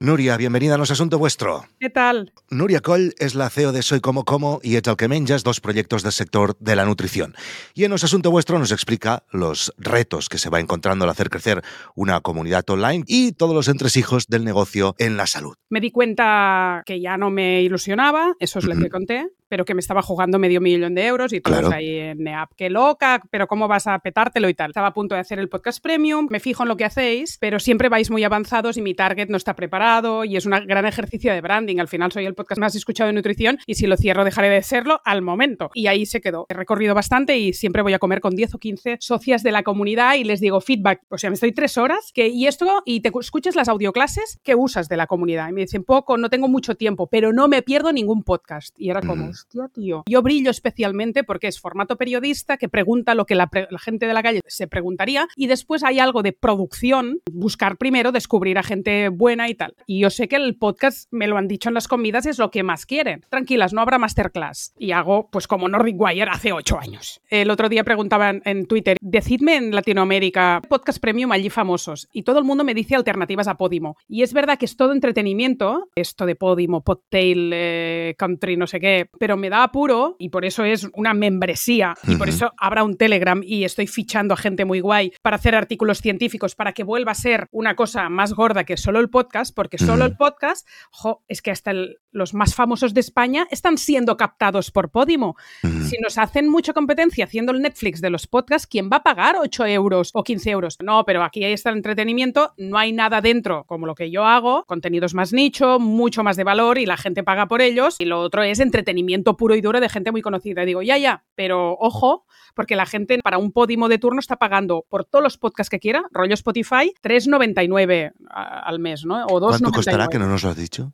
Núria, bienvenida a Nos Asunto Vuestro. Què tal? Núria Coll és la CEO de Soy Como Como y el que menjas dos proyectos del sector de la nutrición. Y en Nos Asunto Vuestro nos explica los retos que se va encontrando al hacer crecer una comunidad online y todos los entresijos del negocio en la salud. Me di cuenta que ya no me ilusionaba, eso es lo que conté, pero que me estaba jugando medio millón de euros y todos Claro. ahí en NEAP, qué loca, pero cómo vas a petártelo y tal. Estaba a punto de hacer el podcast premium, me fijo en lo que hacéis, pero siempre vais muy avanzados y mi target no está preparado y es un gran ejercicio de branding. Al final soy el podcast más escuchado de nutrición y si lo cierro dejaré de serlo al momento. Y ahí se quedó. He recorrido bastante y siempre voy a comer con 10 o 15 socias de la comunidad y les digo feedback. O sea, me estoy tres horas que, y esto, y te escuchas las audioclases que usas de la comunidad. Y me dicen, poco, no tengo mucho tiempo, pero no me pierdo ningún podcast. Y era como. Hostia, tío. Yo brillo especialmente porque es formato periodista que pregunta lo que la, pre- la gente de la calle se preguntaría y después hay algo de producción, buscar primero, descubrir a gente buena y tal. Y yo sé que el podcast, me lo han dicho en las comidas, es lo que más quieren. Tranquilas, no habrá masterclass. Y hago, pues como Nordic Wire hace ocho años. El otro día preguntaban en Twitter, decidme en Latinoamérica podcast premium allí famosos. Y todo el mundo me dice alternativas a Podimo. Y es verdad que es todo entretenimiento, esto de Podimo, Podtail, eh, Country, no sé qué, pero me da apuro y por eso es una membresía y por eso habrá un Telegram y estoy fichando a gente muy guay para hacer artículos científicos para que vuelva a ser una cosa más gorda que solo el podcast, porque solo el podcast, jo, es que hasta el- los más famosos de España están siendo captados por Podimo. Si nos hacen mucha competencia haciendo el Netflix de los podcasts, ¿quién va a pagar 8 euros o 15 euros? No, pero aquí ahí está el entretenimiento, no hay nada dentro como lo que yo hago, contenidos más nicho, mucho más de valor y la gente paga por ellos. Y lo otro es entretenimiento puro y duro de gente muy conocida. Y digo, ya, ya, pero ojo, porque la gente para un Podimo de turno está pagando por todos los podcasts que quiera, rollo Spotify, 3,99 a- al mes, ¿no? O 2,99. ¿Cuánto costará que no nos lo has dicho?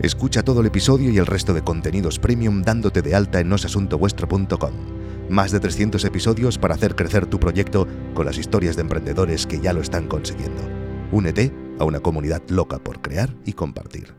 Escucha todo el episodio y el resto de contenidos premium dándote de alta en nosasuntovuestro.com. Más de 300 episodios para hacer crecer tu proyecto con las historias de emprendedores que ya lo están consiguiendo. Únete a una comunidad loca por crear y compartir.